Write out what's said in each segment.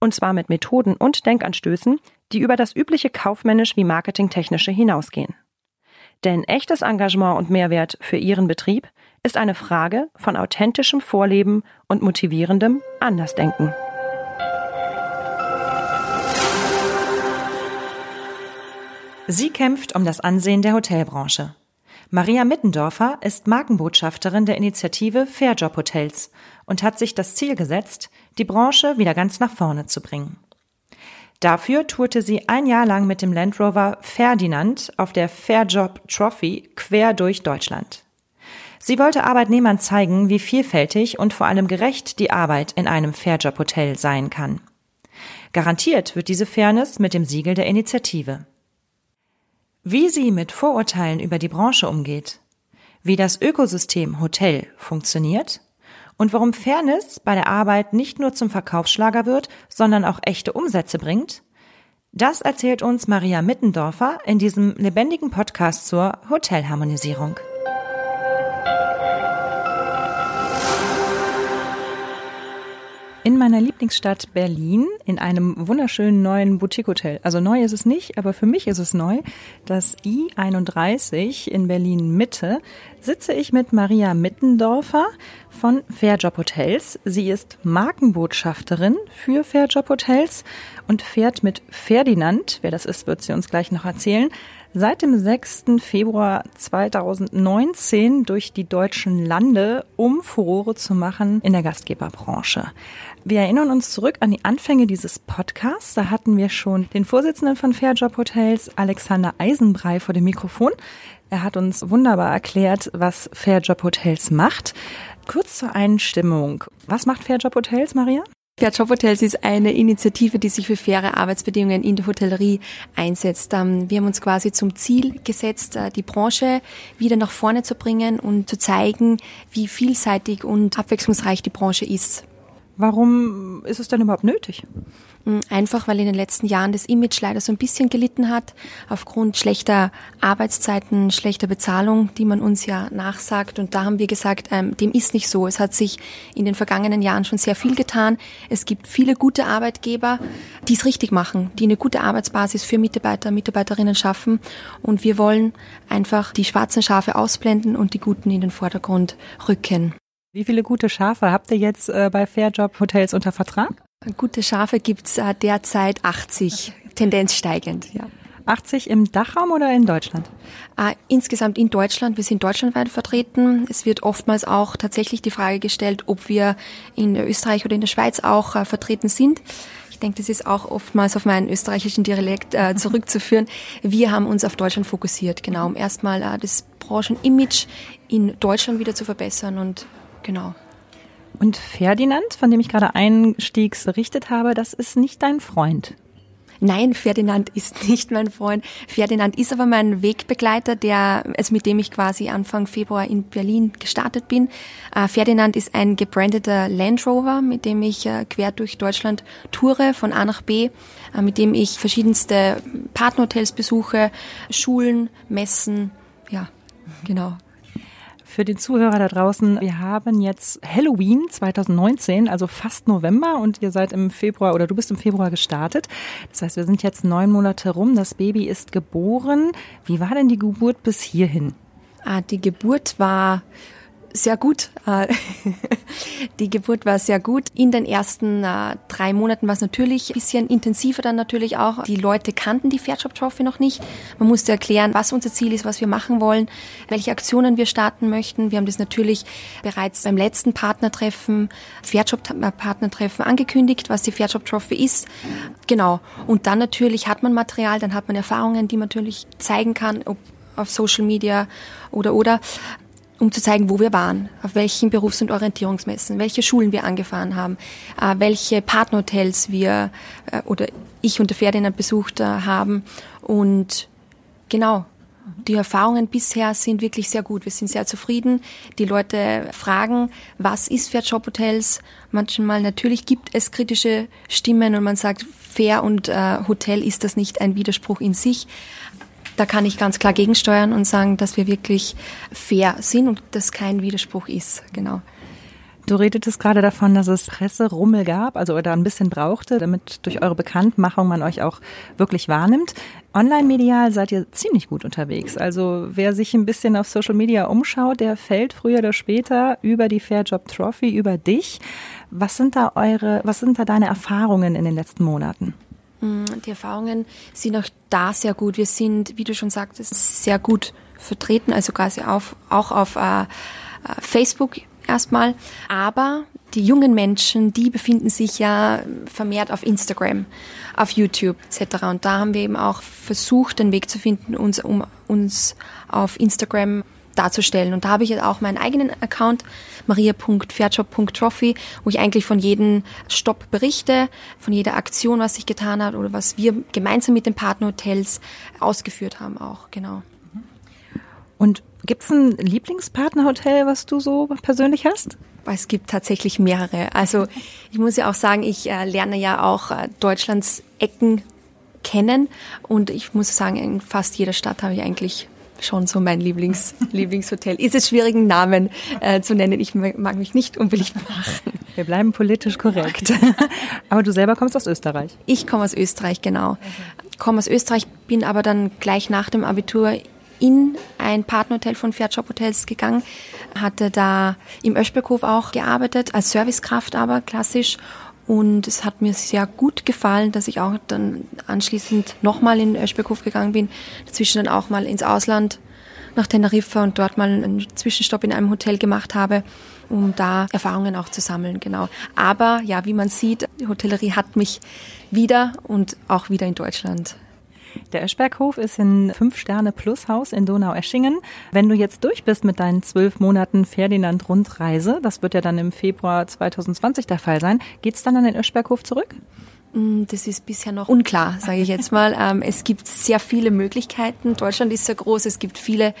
Und zwar mit Methoden und Denkanstößen, die über das übliche kaufmännisch wie marketingtechnische hinausgehen. Denn echtes Engagement und Mehrwert für Ihren Betrieb ist eine Frage von authentischem Vorleben und motivierendem Andersdenken. Sie kämpft um das Ansehen der Hotelbranche. Maria Mittendorfer ist Markenbotschafterin der Initiative Fairjob Hotels und hat sich das Ziel gesetzt, die Branche wieder ganz nach vorne zu bringen. Dafür tourte sie ein Jahr lang mit dem Land Rover Ferdinand auf der Fairjob Trophy quer durch Deutschland. Sie wollte Arbeitnehmern zeigen, wie vielfältig und vor allem gerecht die Arbeit in einem Fairjob Hotel sein kann. Garantiert wird diese Fairness mit dem Siegel der Initiative. Wie sie mit Vorurteilen über die Branche umgeht, wie das Ökosystem Hotel funktioniert und warum Fairness bei der Arbeit nicht nur zum Verkaufsschlager wird, sondern auch echte Umsätze bringt, das erzählt uns Maria Mittendorfer in diesem lebendigen Podcast zur Hotelharmonisierung. In meiner Lieblingsstadt Berlin, in einem wunderschönen neuen Boutique-Hotel. Also neu ist es nicht, aber für mich ist es neu. Das I31 in Berlin Mitte sitze ich mit Maria Mittendorfer von Fairjob Hotels. Sie ist Markenbotschafterin für Fairjob Hotels und fährt mit Ferdinand, wer das ist, wird sie uns gleich noch erzählen, seit dem 6. Februar 2019 durch die deutschen Lande, um Furore zu machen in der Gastgeberbranche. Wir erinnern uns zurück an die Anfänge dieses Podcasts. Da hatten wir schon den Vorsitzenden von Fairjob Hotels, Alexander Eisenbrei, vor dem Mikrofon. Er hat uns wunderbar erklärt, was Fairjob Hotels macht. Kurz zur Einstimmung. Was macht Fairjob Hotels, Maria? Fair Job Hotels ist eine Initiative, die sich für faire Arbeitsbedingungen in der Hotellerie einsetzt. Ähm, wir haben uns quasi zum Ziel gesetzt, äh, die Branche wieder nach vorne zu bringen und zu zeigen, wie vielseitig und abwechslungsreich die Branche ist. Warum ist es denn überhaupt nötig? Mm, einfach weil in den letzten Jahren das Image leider so ein bisschen gelitten hat, aufgrund schlechter Arbeitszeiten, schlechter Bezahlung, die man uns ja nachsagt. Und da haben wir gesagt, ähm, dem ist nicht so. Es hat sich in den vergangenen Jahren schon sehr viel getan. Es gibt viele gute Arbeitgeber, die es richtig machen, die eine gute Arbeitsbasis für Mitarbeiter, Mitarbeiterinnen schaffen. Und wir wollen einfach die schwarzen Schafe ausblenden und die guten in den Vordergrund rücken. Wie viele gute Schafe habt ihr jetzt äh, bei Fairjob Hotels unter Vertrag? Gute Schafe gibt's äh, derzeit 80, Tendenz steigend, ja. 80 im Dachraum oder in Deutschland? Äh, insgesamt in Deutschland. Wir sind deutschlandweit vertreten. Es wird oftmals auch tatsächlich die Frage gestellt, ob wir in Österreich oder in der Schweiz auch äh, vertreten sind. Ich denke, das ist auch oftmals auf meinen österreichischen Dialekt äh, zurückzuführen. Wir haben uns auf Deutschland fokussiert, genau, um erstmal das Branchenimage in Deutschland wieder zu verbessern und Genau. Und Ferdinand, von dem ich gerade einstiegs berichtet habe, das ist nicht dein Freund. Nein, Ferdinand ist nicht mein Freund. Ferdinand ist aber mein Wegbegleiter, der, also mit dem ich quasi Anfang Februar in Berlin gestartet bin. Äh, Ferdinand ist ein gebrandeter Land Rover, mit dem ich äh, quer durch Deutschland toure, von A nach B, äh, mit dem ich verschiedenste Partnerhotels besuche, Schulen, Messen, ja, genau für den Zuhörer da draußen, wir haben jetzt Halloween 2019, also fast November und ihr seid im Februar oder du bist im Februar gestartet. Das heißt, wir sind jetzt neun Monate rum, das Baby ist geboren. Wie war denn die Geburt bis hierhin? Ah, die Geburt war sehr gut. Äh, die Geburt war sehr gut. In den ersten äh, drei Monaten war es natürlich ein bisschen intensiver dann natürlich auch. Die Leute kannten die Fairjob Trophy noch nicht. Man musste erklären, was unser Ziel ist, was wir machen wollen, welche Aktionen wir starten möchten. Wir haben das natürlich bereits beim letzten Partnertreffen, Fairjob Partnertreffen angekündigt, was die Fairjob Trophy ist. Genau. Und dann natürlich hat man Material, dann hat man Erfahrungen, die man natürlich zeigen kann, ob auf Social Media oder oder. Um zu zeigen, wo wir waren, auf welchen Berufs- und Orientierungsmessen, welche Schulen wir angefahren haben, äh, welche Partnerhotels wir äh, oder ich und der Ferdinand besucht haben. Und genau, die Erfahrungen bisher sind wirklich sehr gut. Wir sind sehr zufrieden. Die Leute fragen, was ist Fair Job Hotels? Manchmal natürlich gibt es kritische Stimmen und man sagt, Fair und äh, Hotel ist das nicht ein Widerspruch in sich. Da kann ich ganz klar gegensteuern und sagen, dass wir wirklich fair sind und das kein Widerspruch ist. Genau. Du redetest gerade davon, dass es Presserummel gab, also oder ein bisschen brauchte, damit durch eure Bekanntmachung man euch auch wirklich wahrnimmt. Online-medial seid ihr ziemlich gut unterwegs. Also wer sich ein bisschen auf Social Media umschaut, der fällt früher oder später über die Fair Job Trophy, über dich. Was sind da eure, was sind da deine Erfahrungen in den letzten Monaten? Mm, die Erfahrungen sind auch da sehr gut. Wir sind, wie du schon sagtest, sehr gut vertreten, also quasi auf, auch auf äh, äh Facebook erstmal. Aber die jungen Menschen, die befinden sich ja vermehrt auf Instagram, auf YouTube etc. Und da haben wir eben auch versucht, den Weg zu finden, uns, um uns auf Instagram darzustellen. Und da habe ich jetzt auch meinen eigenen Account, maria.fairjob.trophy, wo ich eigentlich von jedem Stopp berichte, von jeder Aktion, was sich getan hat oder was wir gemeinsam mit den Partnerhotels ausgeführt haben auch, genau. Und Gibt es ein Lieblingspartnerhotel, was du so persönlich hast? Es gibt tatsächlich mehrere. Also ich muss ja auch sagen, ich äh, lerne ja auch äh, Deutschlands Ecken kennen und ich muss sagen, in fast jeder Stadt habe ich eigentlich schon so mein Lieblings Lieblingshotel. Ist es schwierig, einen Namen äh, zu nennen? Ich mag mich nicht unbeliebt machen. Wir bleiben politisch korrekt. aber du selber kommst aus Österreich? Ich komme aus Österreich, genau. Komme aus Österreich, bin aber dann gleich nach dem Abitur in ein Partnerhotel von Fair Job Hotels gegangen, hatte da im Öschberghof auch gearbeitet, als Servicekraft aber klassisch. Und es hat mir sehr gut gefallen, dass ich auch dann anschließend nochmal in Öschberghof gegangen bin, dazwischen dann auch mal ins Ausland nach Teneriffa und dort mal einen Zwischenstopp in einem Hotel gemacht habe, um da Erfahrungen auch zu sammeln, genau. Aber ja, wie man sieht, die Hotellerie hat mich wieder und auch wieder in Deutschland der Eschberghof ist ein Fünf-Sterne-Plus-Haus in Donaueschingen. Wenn du jetzt durch bist mit deinen zwölf Monaten Ferdinand-Rundreise, das wird ja dann im Februar 2020 der Fall sein, geht's dann an den Eschberghof zurück? Mm, das ist bisher noch unklar, sage ich jetzt mal. Ähm, es gibt sehr viele Möglichkeiten. Deutschland ist sehr groß. Es gibt viele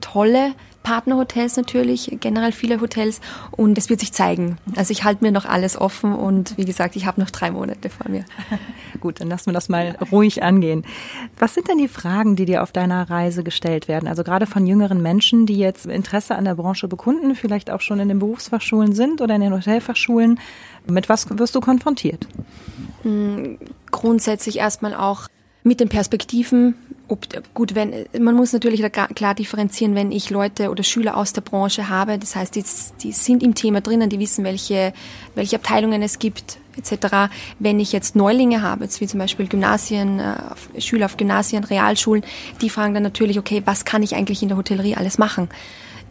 tolle Partnerhotels natürlich, generell viele Hotels und es wird sich zeigen. Also ich halte mir noch alles offen und wie gesagt, ich habe noch drei Monate vor mir. Gut, dann lassen wir das mal ruhig angehen. Was sind denn die Fragen, die dir auf deiner Reise gestellt werden? Also gerade von jüngeren Menschen, die jetzt Interesse an der Branche bekunden, vielleicht auch schon in den Berufsfachschulen sind oder in den Hotelfachschulen. Mit was wirst du konfrontiert? Hm, grundsätzlich erstmal auch mit den Perspektiven, ob, gut, wenn, man muss natürlich klar differenzieren, wenn ich Leute oder Schüler aus der Branche habe, das heißt, die, die sind im Thema drinnen, die wissen, welche, welche Abteilungen es gibt, etc. Wenn ich jetzt Neulinge habe, jetzt wie zum Beispiel Gymnasien, äh, Schüler auf Gymnasien, Realschulen, die fragen dann natürlich, okay, was kann ich eigentlich in der Hotellerie alles machen?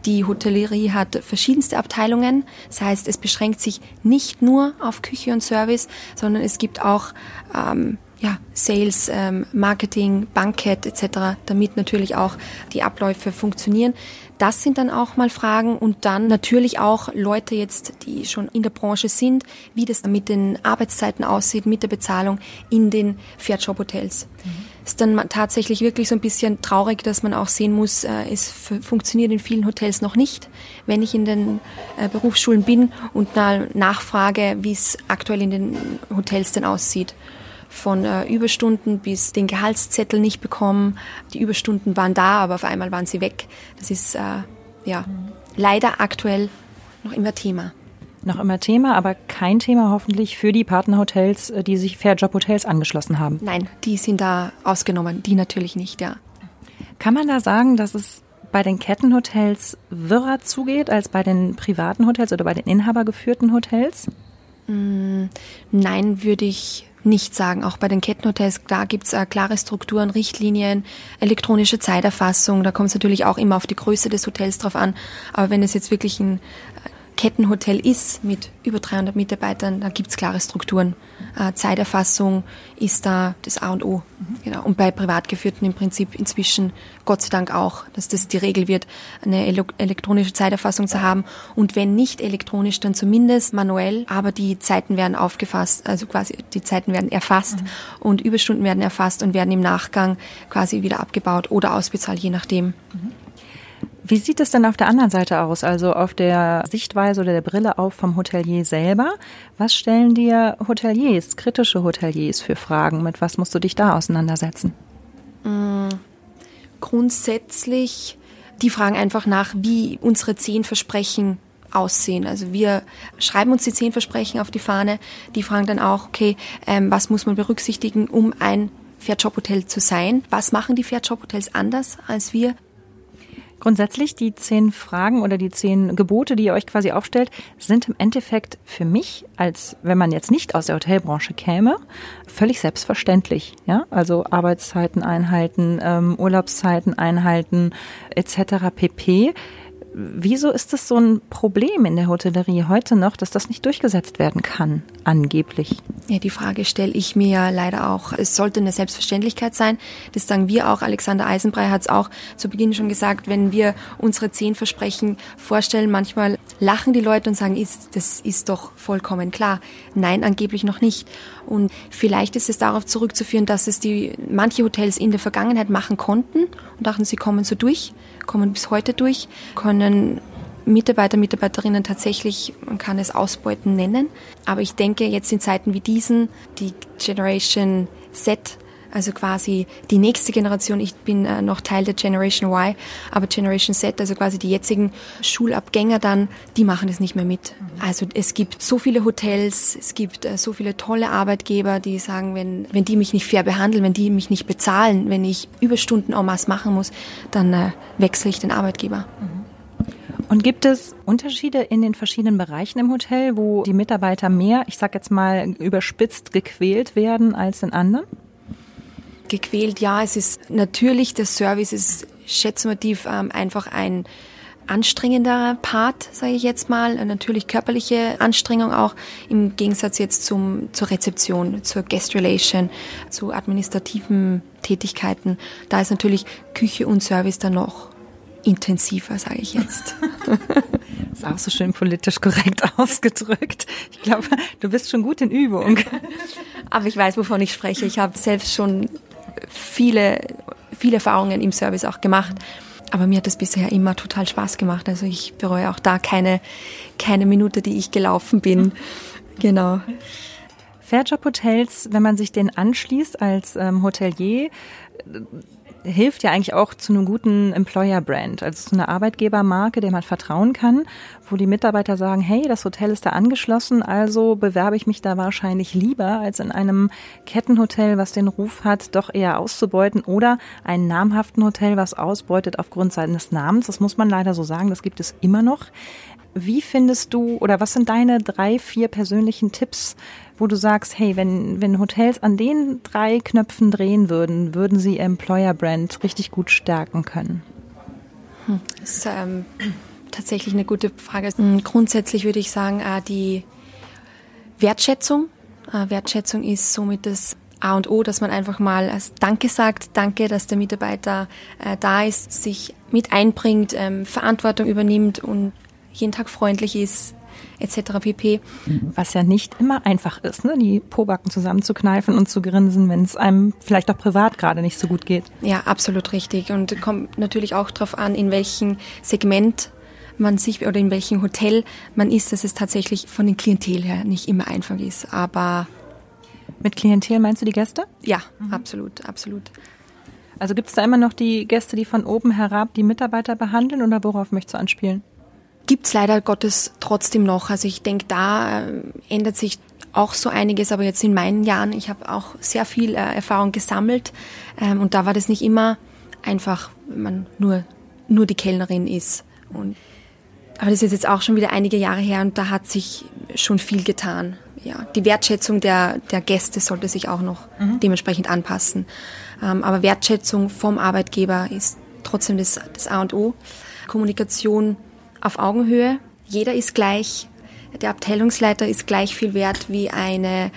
Die Hotellerie hat verschiedenste Abteilungen. Das heißt, es beschränkt sich nicht nur auf Küche und Service, sondern es gibt auch ähm, ja, Sales, ähm, Marketing, Bankett etc., damit natürlich auch die Abläufe funktionieren. Das sind dann auch mal Fragen und dann natürlich auch Leute jetzt, die schon in der Branche sind, wie das mit den Arbeitszeiten aussieht, mit der Bezahlung in den Fairjob-Hotels. Mhm. Ist dann tatsächlich wirklich so ein bisschen traurig, dass man auch sehen muss, äh, es funktioniert in vielen Hotels noch nicht. Wenn ich in den äh, Berufsschulen bin und nachfrage, wie es aktuell in den Hotels denn aussieht von äh, Überstunden bis den Gehaltszettel nicht bekommen. Die Überstunden waren da, aber auf einmal waren sie weg. Das ist äh, ja leider aktuell noch immer Thema. Noch immer Thema, aber kein Thema hoffentlich für die Partnerhotels, äh, die sich Fairjob Hotels angeschlossen haben. Nein, die sind da ausgenommen, die natürlich nicht, ja. Kann man da sagen, dass es bei den Kettenhotels wirrer zugeht als bei den privaten Hotels oder bei den inhabergeführten Hotels? Mm, nein, würde ich nicht sagen. Auch bei den Kettenhotels, da gibt's äh, klare Strukturen, Richtlinien, elektronische Zeiterfassung. Da kommt es natürlich auch immer auf die Größe des Hotels drauf an. Aber wenn es jetzt wirklich ein Kettenhotel ist mit über 300 Mitarbeitern, da gibt's klare Strukturen. Äh, Zeiterfassung ist da das A und O. Mhm. Genau. Und bei Privatgeführten im Prinzip inzwischen, Gott sei Dank auch, dass das die Regel wird, eine elektronische Zeiterfassung zu haben. Und wenn nicht elektronisch, dann zumindest manuell. Aber die Zeiten werden aufgefasst, also quasi die Zeiten werden erfasst mhm. und Überstunden werden erfasst und werden im Nachgang quasi wieder abgebaut oder ausbezahlt, je nachdem. Mhm. Wie sieht es denn auf der anderen Seite aus, also auf der Sichtweise oder der Brille auf vom Hotelier selber? Was stellen dir Hoteliers, kritische Hoteliers für Fragen? Mit was musst du dich da auseinandersetzen? Mm, grundsätzlich, die fragen einfach nach, wie unsere zehn Versprechen aussehen. Also wir schreiben uns die zehn Versprechen auf die Fahne. Die fragen dann auch, okay, ähm, was muss man berücksichtigen, um ein Fairjob-Hotel zu sein? Was machen die Fairjob-Hotels anders als wir? Grundsätzlich die zehn Fragen oder die zehn Gebote, die ihr euch quasi aufstellt, sind im Endeffekt für mich, als wenn man jetzt nicht aus der Hotelbranche käme, völlig selbstverständlich. Ja, also Arbeitszeiten einhalten, ähm, Urlaubszeiten einhalten, etc. pp. Wieso ist es so ein Problem in der Hotellerie heute noch, dass das nicht durchgesetzt werden kann, angeblich? Ja, die Frage stelle ich mir ja leider auch. Es sollte eine Selbstverständlichkeit sein. Das sagen wir auch. Alexander Eisenbrei hat es auch zu Beginn schon gesagt, wenn wir unsere zehn Versprechen vorstellen, manchmal lachen die Leute und sagen, ist, das ist doch vollkommen klar. Nein, angeblich noch nicht. Und vielleicht ist es darauf zurückzuführen, dass es die manche Hotels in der Vergangenheit machen konnten und dachten, sie kommen so durch, kommen bis heute durch, können Mitarbeiter, Mitarbeiterinnen tatsächlich, man kann es Ausbeuten nennen. Aber ich denke, jetzt in Zeiten wie diesen, die Generation Z also quasi die nächste Generation. Ich bin äh, noch Teil der Generation Y, aber Generation Z, also quasi die jetzigen Schulabgänger dann, die machen das nicht mehr mit. Also es gibt so viele Hotels, es gibt äh, so viele tolle Arbeitgeber, die sagen, wenn, wenn die mich nicht fair behandeln, wenn die mich nicht bezahlen, wenn ich Überstunden en masse machen muss, dann äh, wechsle ich den Arbeitgeber. Mhm. Und gibt es Unterschiede in den verschiedenen Bereichen im Hotel, wo die Mitarbeiter mehr, ich sag jetzt mal, überspitzt gequält werden als in anderen? gequält. Ja, es ist natürlich, der Service ist schätzmotiv ähm, einfach ein anstrengenderer Part, sage ich jetzt mal. Natürlich körperliche Anstrengung auch im Gegensatz jetzt zum, zur Rezeption, zur Guest Relation, zu administrativen Tätigkeiten. Da ist natürlich Küche und Service dann noch intensiver, sage ich jetzt. ist auch so schön politisch korrekt ausgedrückt. Ich glaube, du bist schon gut in Übung. Aber ich weiß, wovon ich spreche. Ich habe selbst schon viele, viele Erfahrungen im Service auch gemacht. Aber mir hat das bisher immer total Spaß gemacht. Also ich bereue auch da keine, keine Minute, die ich gelaufen bin. Genau. Fairjob Hotels, wenn man sich den anschließt als ähm, Hotelier, hilft ja eigentlich auch zu einem guten Employer-Brand, also zu einer Arbeitgebermarke, der man vertrauen kann, wo die Mitarbeiter sagen, hey, das Hotel ist da angeschlossen, also bewerbe ich mich da wahrscheinlich lieber als in einem Kettenhotel, was den Ruf hat, doch eher auszubeuten oder einen namhaften Hotel, was ausbeutet aufgrund seines Namens. Das muss man leider so sagen, das gibt es immer noch. Wie findest du oder was sind deine drei, vier persönlichen Tipps, wo du sagst, hey, wenn, wenn Hotels an den drei Knöpfen drehen würden, würden sie Employer Brand richtig gut stärken können? Hm, das ist ähm, tatsächlich eine gute Frage. Hm, grundsätzlich würde ich sagen, äh, die Wertschätzung. Äh, Wertschätzung ist somit das A und O, dass man einfach mal als Danke sagt, Danke, dass der Mitarbeiter äh, da ist, sich mit einbringt, ähm, Verantwortung übernimmt und jeden Tag freundlich ist, etc. pp. Was ja nicht immer einfach ist, ne? die Pobacken zusammenzukneifen und zu grinsen, wenn es einem vielleicht auch privat gerade nicht so gut geht. Ja, absolut richtig. Und kommt natürlich auch darauf an, in welchem Segment man sich oder in welchem Hotel man ist, dass es tatsächlich von den Klientel her nicht immer einfach ist. Aber mit Klientel meinst du die Gäste? Ja, mhm. absolut, absolut. Also gibt es da immer noch die Gäste, die von oben herab die Mitarbeiter behandeln oder worauf möchtest du anspielen? Gibt's leider Gottes trotzdem noch. Also ich denke, da äh, ändert sich auch so einiges, aber jetzt in meinen Jahren, ich habe auch sehr viel äh, Erfahrung gesammelt ähm, und da war das nicht immer einfach, wenn man nur, nur die Kellnerin ist. Und, aber das ist jetzt auch schon wieder einige Jahre her und da hat sich schon viel getan. Ja, die Wertschätzung der, der Gäste sollte sich auch noch mhm. dementsprechend anpassen. Ähm, aber Wertschätzung vom Arbeitgeber ist trotzdem das, das A und O. Kommunikation auf Augenhöhe. Jeder ist gleich. Der Abteilungsleiter ist gleich viel wert wie eine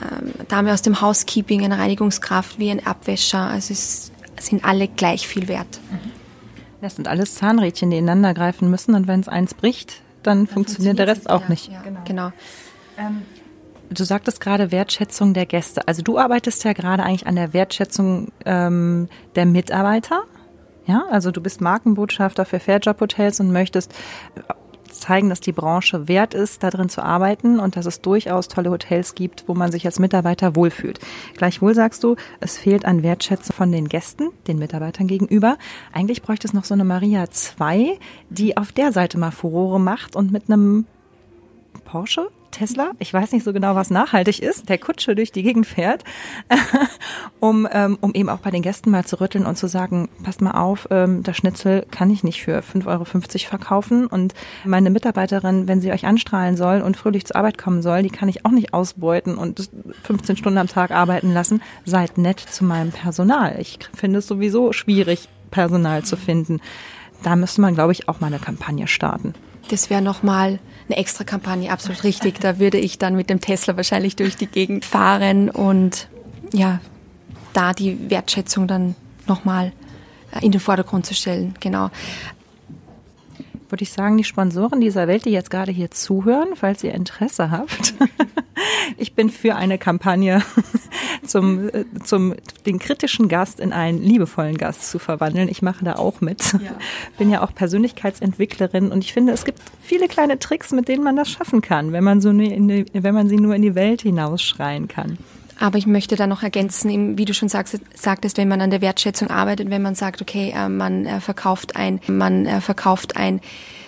ähm, Dame aus dem Housekeeping, eine Reinigungskraft, wie ein Abwäscher. Also es sind alle gleich viel wert. Das sind alles Zahnrädchen, die ineinander greifen müssen und wenn es eins bricht, dann, dann funktioniert, funktioniert der Rest auch ja, nicht. Ja, genau. genau. Ähm, du sagtest gerade Wertschätzung der Gäste. Also du arbeitest ja gerade eigentlich an der Wertschätzung ähm, der Mitarbeiter. Ja, also du bist Markenbotschafter für Fairjob Hotels und möchtest zeigen, dass die Branche wert ist, darin zu arbeiten und dass es durchaus tolle Hotels gibt, wo man sich als Mitarbeiter wohlfühlt. Gleichwohl sagst du, es fehlt an Wertschätzung von den Gästen, den Mitarbeitern gegenüber. Eigentlich bräuchte es noch so eine Maria 2, die auf der Seite mal Furore macht und mit einem Porsche Tesla, ich weiß nicht so genau, was nachhaltig ist, der Kutsche durch die Gegend fährt, um, ähm, um eben auch bei den Gästen mal zu rütteln und zu sagen, passt mal auf, ähm, das Schnitzel kann ich nicht für 5,50 Euro verkaufen und meine Mitarbeiterin, wenn sie euch anstrahlen soll und fröhlich zur Arbeit kommen soll, die kann ich auch nicht ausbeuten und 15 Stunden am Tag arbeiten lassen. Seid nett zu meinem Personal. Ich finde es sowieso schwierig, Personal zu finden. Da müsste man, glaube ich, auch mal eine Kampagne starten. Das wäre nochmal eine extra Kampagne, absolut richtig. Da würde ich dann mit dem Tesla wahrscheinlich durch die Gegend fahren und ja, da die Wertschätzung dann nochmal äh, in den Vordergrund zu stellen. Genau würde ich sagen, die Sponsoren dieser Welt, die jetzt gerade hier zuhören, falls ihr Interesse habt. ich bin für eine Kampagne zum, äh, zum den kritischen Gast in einen liebevollen Gast zu verwandeln. Ich mache da auch mit. Ja. Bin ja auch Persönlichkeitsentwicklerin und ich finde, es gibt viele kleine Tricks, mit denen man das schaffen kann, wenn man so die, wenn man sie nur in die Welt hinausschreien kann. Aber ich möchte da noch ergänzen, wie du schon sagst, sagtest, wenn man an der Wertschätzung arbeitet, wenn man sagt, okay, äh, man äh, verkauft ein, man äh, verkauft ein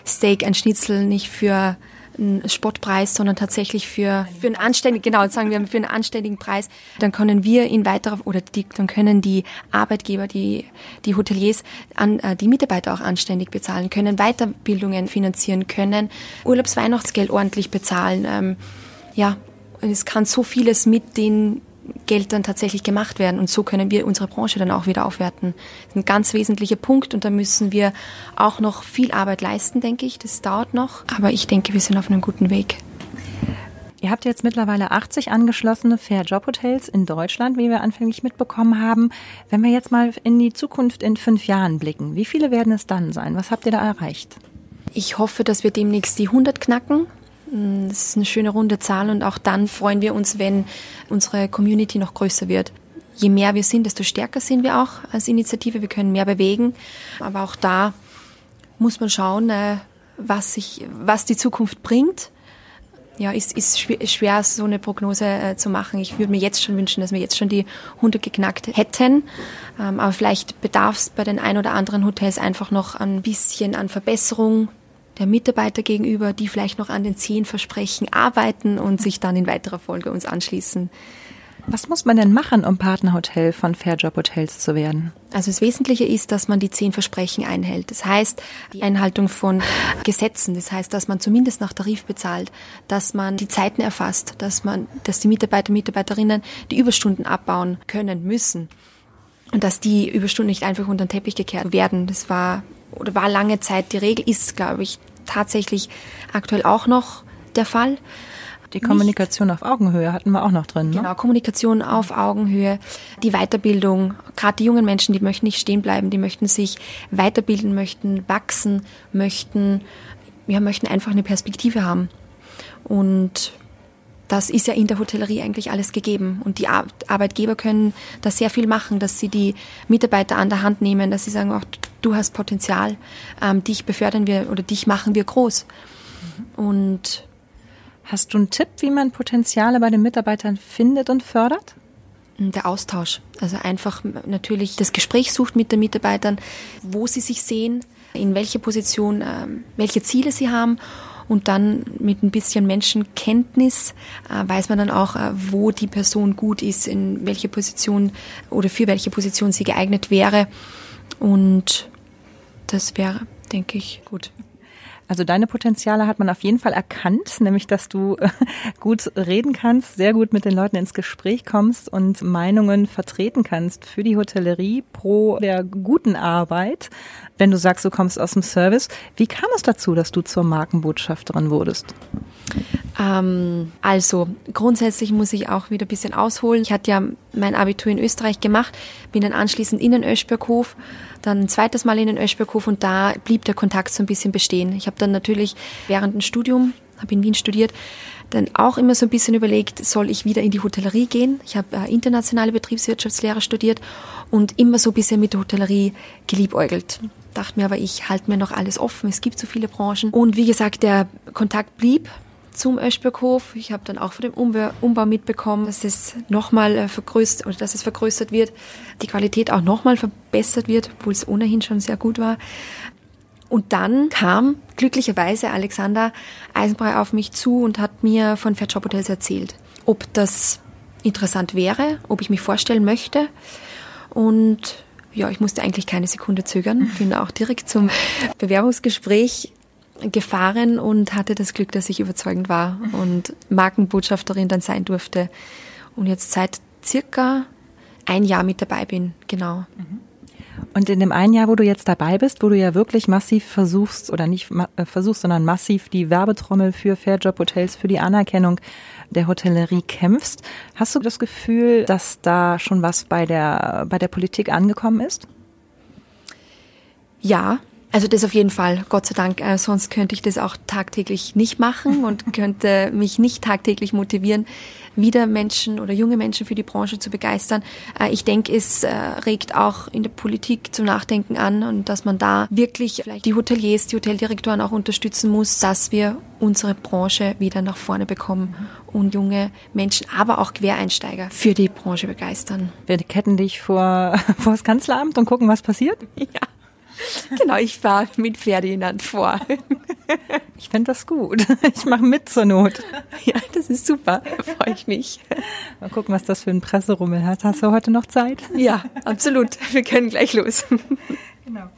Steak, ein Schnitzel nicht für einen Spottpreis, sondern tatsächlich für, für einen anständigen, genau, sagen wir für einen anständigen Preis, dann können wir in weiterer, oder die, dann können die Arbeitgeber, die, die Hoteliers, an, die Mitarbeiter auch anständig bezahlen, können Weiterbildungen finanzieren, können Urlaubsweihnachtsgeld ordentlich bezahlen, ähm, ja, es kann so vieles mit den Geldern tatsächlich gemacht werden und so können wir unsere Branche dann auch wieder aufwerten. Das ist ein ganz wesentlicher Punkt und da müssen wir auch noch viel Arbeit leisten, denke ich. Das dauert noch, aber ich denke, wir sind auf einem guten Weg. Ihr habt jetzt mittlerweile 80 angeschlossene Fair Job Hotels in Deutschland, wie wir anfänglich mitbekommen haben. Wenn wir jetzt mal in die Zukunft in fünf Jahren blicken, wie viele werden es dann sein? Was habt ihr da erreicht? Ich hoffe, dass wir demnächst die 100 knacken. Mm, das ist eine schöne runde Zahl und auch dann freuen wir uns, wenn unsere Community noch größer wird. Je mehr wir sind, desto stärker sind wir auch als Initiative. Wir können mehr bewegen. Aber auch da muss man schauen, äh, was, sich, was die Zukunft bringt. Ja, ist, ist schwer, so eine Prognose äh, zu machen. Ich würde mir jetzt schon wünschen, dass wir jetzt schon die 100 geknackt hätten. Ähm, aber vielleicht bedarf es bei den ein oder anderen Hotels einfach noch ein bisschen an Verbesserung der Mitarbeiter gegenüber, die vielleicht noch an den zehn Versprechen arbeiten und sich dann in weiterer Folge uns anschließen. Was muss man denn machen, um Partnerhotel von Fairjob Hotels zu werden? Also das Wesentliche ist, dass man die zehn Versprechen einhält. Das heißt, die Einhaltung von Gesetzen. Das heißt, dass man zumindest nach Tarif bezahlt, dass man die Zeiten erfasst, dass man, dass die Mitarbeiter und Mitarbeiterinnen die Überstunden abbauen können müssen. Und dass die Überstunden nicht einfach unter den Teppich gekehrt werden. Das war oder war lange Zeit die Regel, ist, glaube ich, tatsächlich aktuell auch noch der Fall. Die Kommunikation Nicht, auf Augenhöhe hatten wir auch noch drin. Ne? Genau, Kommunikation auf Augenhöhe, die Weiterbildung. Gerade die jungen Menschen, die möchten nicht stehen bleiben, die möchten sich weiterbilden, möchten wachsen, möchten, ja, möchten einfach eine Perspektive haben. Und das ist ja in der Hotellerie eigentlich alles gegeben. Und die Arbeitgeber können da sehr viel machen, dass sie die Mitarbeiter an der Hand nehmen, dass sie sagen, auch du hast Potenzial, ähm, dich befördern wir oder dich machen wir groß. Mhm. Und hast du einen Tipp, wie man Potenziale bei den Mitarbeitern findet und fördert? Der Austausch. Also einfach natürlich das Gespräch sucht mit den Mitarbeitern, wo sie sich sehen, in welcher Position, ähm, welche Ziele sie haben und dann mit ein bisschen Menschenkenntnis äh, weiß man dann auch, äh, wo die Person gut ist, in welche Position oder für welche Position sie geeignet wäre. Und das wäre, denke ich, gut. Also deine Potenziale hat man auf jeden Fall erkannt, nämlich dass du äh, gut reden kannst, sehr gut mit den Leuten ins Gespräch kommst und Meinungen vertreten kannst für die Hotellerie pro der guten Arbeit. Wenn du sagst, du kommst aus dem Service, wie kam es dazu, dass du zur Markenbotschafterin wurdest? Ähm, also grundsätzlich muss ich auch wieder ein bisschen ausholen. Ich hatte ja mein Abitur in Österreich gemacht, bin dann anschließend in den Öschberghof, dann ein zweites Mal in den Öschberghof und da blieb der Kontakt so ein bisschen bestehen. Ich habe dann natürlich während dem Studium, habe in Wien studiert, dann auch immer so ein bisschen überlegt, soll ich wieder in die Hotellerie gehen? Ich habe äh, internationale Betriebswirtschaftslehre studiert und immer so ein bisschen mit der Hotellerie geliebäugelt. Dachte mir aber, ich halte mir noch alles offen, es gibt so viele Branchen. Und wie gesagt, der Kontakt blieb zum Öschberghof. Ich habe dann auch von dem Umbau mitbekommen, dass es nochmal äh, vergrößert oder dass es vergrößert wird, die Qualität auch nochmal verbessert wird, obwohl es ohnehin schon sehr gut war. Und dann kam glücklicherweise Alexander Eisenbrei auf mich zu und hat mir von Fair Job Hotels erzählt, ob das interessant wäre, ob ich mich vorstellen möchte. Und ja, ich musste eigentlich keine Sekunde zögern, bin auch direkt zum Bewerbungsgespräch gefahren und hatte das Glück, dass ich überzeugend war und Markenbotschafterin dann sein durfte. Und jetzt seit circa ein Jahr mit dabei bin, genau. Und in dem einen Jahr, wo du jetzt dabei bist, wo du ja wirklich massiv versuchst, oder nicht äh, versuchst, sondern massiv die Werbetrommel für Fairjob Hotels, für die Anerkennung der Hotellerie kämpfst, hast du das Gefühl, dass da schon was bei der, bei der Politik angekommen ist? Ja, also das auf jeden Fall, Gott sei Dank. Äh, sonst könnte ich das auch tagtäglich nicht machen und könnte mich nicht tagtäglich motivieren, wieder Menschen oder junge Menschen für die Branche zu begeistern. Äh, ich denke, es äh, regt auch in der Politik zum Nachdenken an und dass man da wirklich vielleicht die Hoteliers, die Hoteldirektoren auch unterstützen muss, dass wir unsere Branche wieder nach vorne bekommen und junge Menschen, aber auch Quereinsteiger für die Branche begeistern. Wir ketten dich vor, vor das Kanzleramt und gucken, was passiert? Ja. Genau, ich fahre mit Ferdinand vor. Ich fände das gut. Ich mache mit zur Not. Ja, das ist super. Da freue ich mich. Mal gucken, was das für ein Presserummel hat. Hast du heute noch Zeit? Ja, absolut. Wir können gleich los. Genau.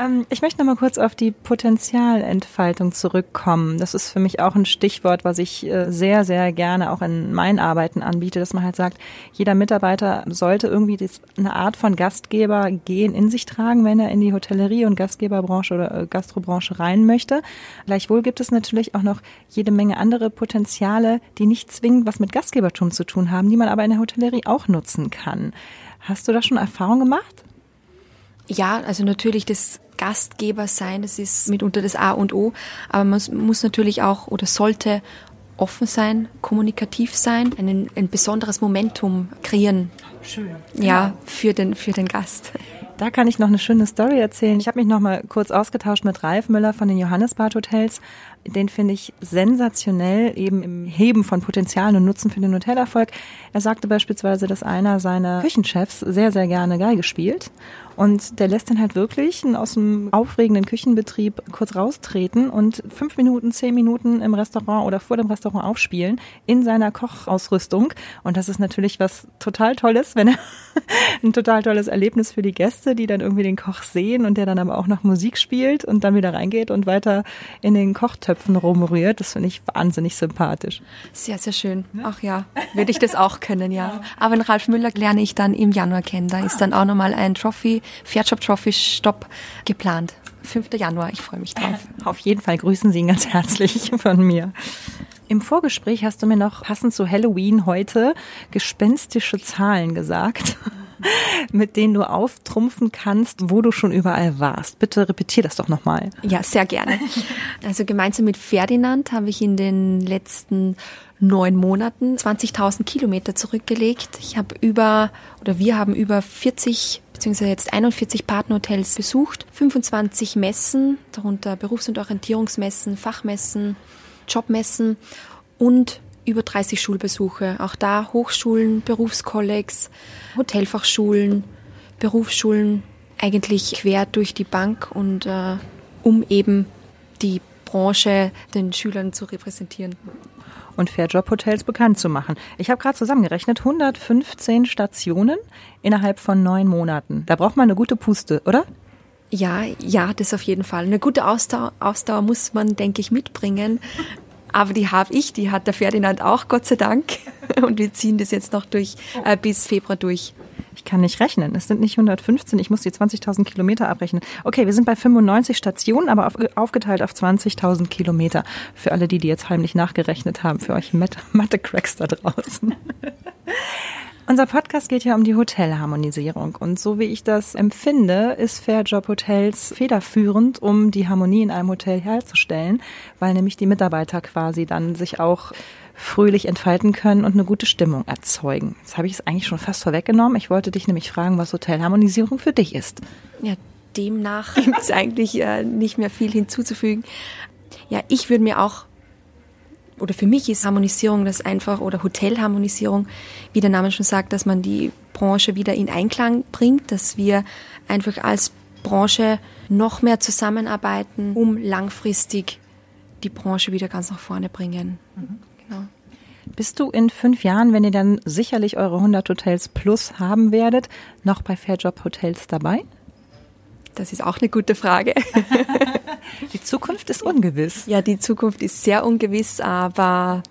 Ähm, ich möchte noch mal kurz auf die Potenzialentfaltung zurückkommen. Das ist für mich auch ein Stichwort, was ich äh, sehr, sehr gerne auch in meinen Arbeiten anbiete, dass man halt sagt, jeder Mitarbeiter sollte irgendwie eine Art von Gastgeber gehen in sich tragen, wenn er in die Hotellerie und Gastgeberbranche oder äh, Gastrobranche rein möchte. Gleichwohl gibt es natürlich auch noch jede Menge andere Potenziale, die nicht zwingend was mit Gastgebertum zu tun haben, die man aber in der Hotellerie auch nutzen kann. Hast du da schon Erfahrung gemacht? Ja, also natürlich das Gastgeber sein, das ist mitunter das A und O, aber man muss natürlich auch oder sollte offen sein, kommunikativ sein, ein, ein besonderes Momentum kreieren. Schön. Ja, für den, für den Gast. Da kann ich noch eine schöne Story erzählen. Ich habe mich noch mal kurz ausgetauscht mit Ralf Müller von den Johannesbad Hotels. Den finde ich sensationell eben im Heben von Potenzialen und Nutzen für den Hotelerfolg. Er sagte beispielsweise, dass einer seiner Küchenchefs sehr, sehr gerne Geige spielt und der lässt dann halt wirklich aus dem aufregenden Küchenbetrieb kurz raustreten und fünf Minuten, zehn Minuten im Restaurant oder vor dem Restaurant aufspielen in seiner Kochausrüstung. Und das ist natürlich was total Tolles, wenn er ein total tolles Erlebnis für die Gäste, die dann irgendwie den Koch sehen und der dann aber auch noch Musik spielt und dann wieder reingeht und weiter in den Kochtöpfen rumrührt. Das finde ich wahnsinnig sympathisch. Sehr, sehr schön. Ach ja, würde ich das auch können, ja. Aber den Ralf Müller lerne ich dann im Januar kennen. Da ist dann auch nochmal ein Trophy Fairjob Trophy Stopp geplant. 5. Januar, ich freue mich drauf. Auf jeden Fall grüßen Sie ihn ganz herzlich von mir. Im Vorgespräch hast du mir noch passend zu Halloween heute gespenstische Zahlen gesagt, mit denen du auftrumpfen kannst, wo du schon überall warst. Bitte repetier das doch nochmal. Ja, sehr gerne. Also gemeinsam mit Ferdinand habe ich in den letzten neun Monaten 20.000 Kilometer zurückgelegt. Ich habe über, oder wir haben über 40 beziehungsweise jetzt 41 Partnerhotels besucht, 25 Messen, darunter Berufs- und Orientierungsmessen, Fachmessen, Jobmessen und über 30 Schulbesuche. Auch da Hochschulen, Berufskollegs, Hotelfachschulen, Berufsschulen, eigentlich quer durch die Bank und äh, um eben die Branche den Schülern zu repräsentieren und Fairjob Hotels bekannt zu machen. Ich habe gerade zusammengerechnet, 115 Stationen innerhalb von neun Monaten. Da braucht man eine gute Puste, oder? Ja, ja, das auf jeden Fall. Eine gute Ausdauer, Ausdauer muss man, denke ich, mitbringen. Aber die habe ich, die hat der Ferdinand auch, Gott sei Dank. Und wir ziehen das jetzt noch durch äh, bis Februar durch. Ich kann nicht rechnen. Es sind nicht 115. Ich muss die 20.000 Kilometer abrechnen. Okay, wir sind bei 95 Stationen, aber auf, aufgeteilt auf 20.000 Kilometer. Für alle die, die jetzt heimlich nachgerechnet haben, für euch Mathe-Cracks da draußen. Unser Podcast geht ja um die Hotelharmonisierung. Und so wie ich das empfinde, ist Fairjob Hotels federführend, um die Harmonie in einem Hotel herzustellen, weil nämlich die Mitarbeiter quasi dann sich auch fröhlich entfalten können und eine gute Stimmung erzeugen. Jetzt habe ich es eigentlich schon fast vorweggenommen. Ich wollte dich nämlich fragen, was Hotelharmonisierung für dich ist. Ja, demnach gibt es eigentlich äh, nicht mehr viel hinzuzufügen. Ja, ich würde mir auch oder für mich ist Harmonisierung das einfach oder Hotelharmonisierung, wie der Name schon sagt, dass man die Branche wieder in Einklang bringt, dass wir einfach als Branche noch mehr zusammenarbeiten, um langfristig die Branche wieder ganz nach vorne bringen. Mhm. Bist du in fünf Jahren, wenn ihr dann sicherlich eure 100 Hotels plus haben werdet, noch bei Fairjob Hotels dabei? Das ist auch eine gute Frage. die Zukunft ist ungewiss. Ja, die Zukunft ist sehr ungewiss, aber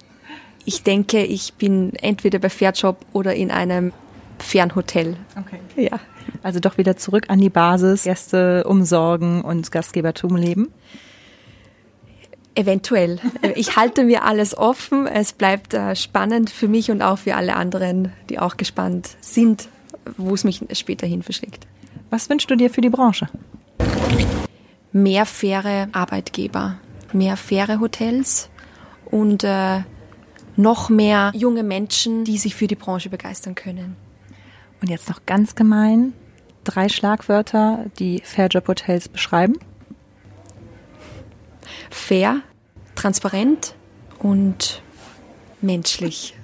ich denke, ich bin entweder bei Fairjob oder in einem Fernhotel. Okay. Ja. Also doch wieder zurück an die Basis, Gäste umsorgen und Gastgebertum leben? Eventuell. Ich halte mir alles offen. Es bleibt äh, spannend für mich und auch für alle anderen, die auch gespannt sind, wo es mich später hin verschlägt. Was wünschst du dir für die Branche? Mehr faire Arbeitgeber, mehr faire Hotels und äh, noch mehr junge Menschen, die sich für die Branche begeistern können. Und jetzt noch ganz gemein, drei Schlagwörter, die Fairjob Hotels beschreiben. Fair, transparent und menschlich.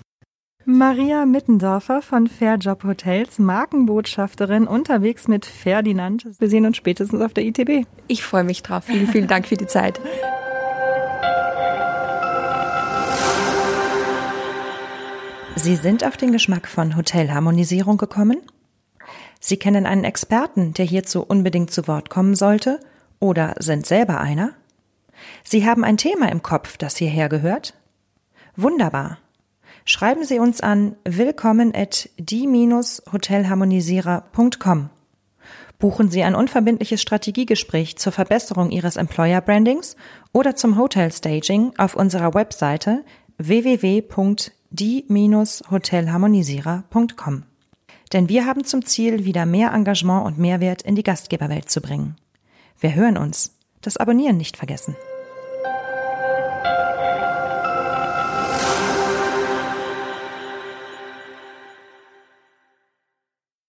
Maria Mittendorfer von Fairjob Hotels, Markenbotschafterin unterwegs mit Ferdinand. Wir sehen uns spätestens auf der ITB. Ich freue mich drauf. Vielen, vielen Dank für die Zeit. Sie sind auf den Geschmack von Hotelharmonisierung gekommen? Sie kennen einen Experten, der hierzu unbedingt zu Wort kommen sollte? Oder sind selber einer? Sie haben ein Thema im Kopf, das hierher gehört? Wunderbar. Schreiben Sie uns an willkommen at die-hotelharmonisierer.com. Buchen Sie ein unverbindliches Strategiegespräch zur Verbesserung Ihres Employer Brandings oder zum Hotel Staging auf unserer Webseite www.die-hotelharmonisierer.com. Denn wir haben zum Ziel, wieder mehr Engagement und Mehrwert in die Gastgeberwelt zu bringen. Wir hören uns. Das Abonnieren nicht vergessen.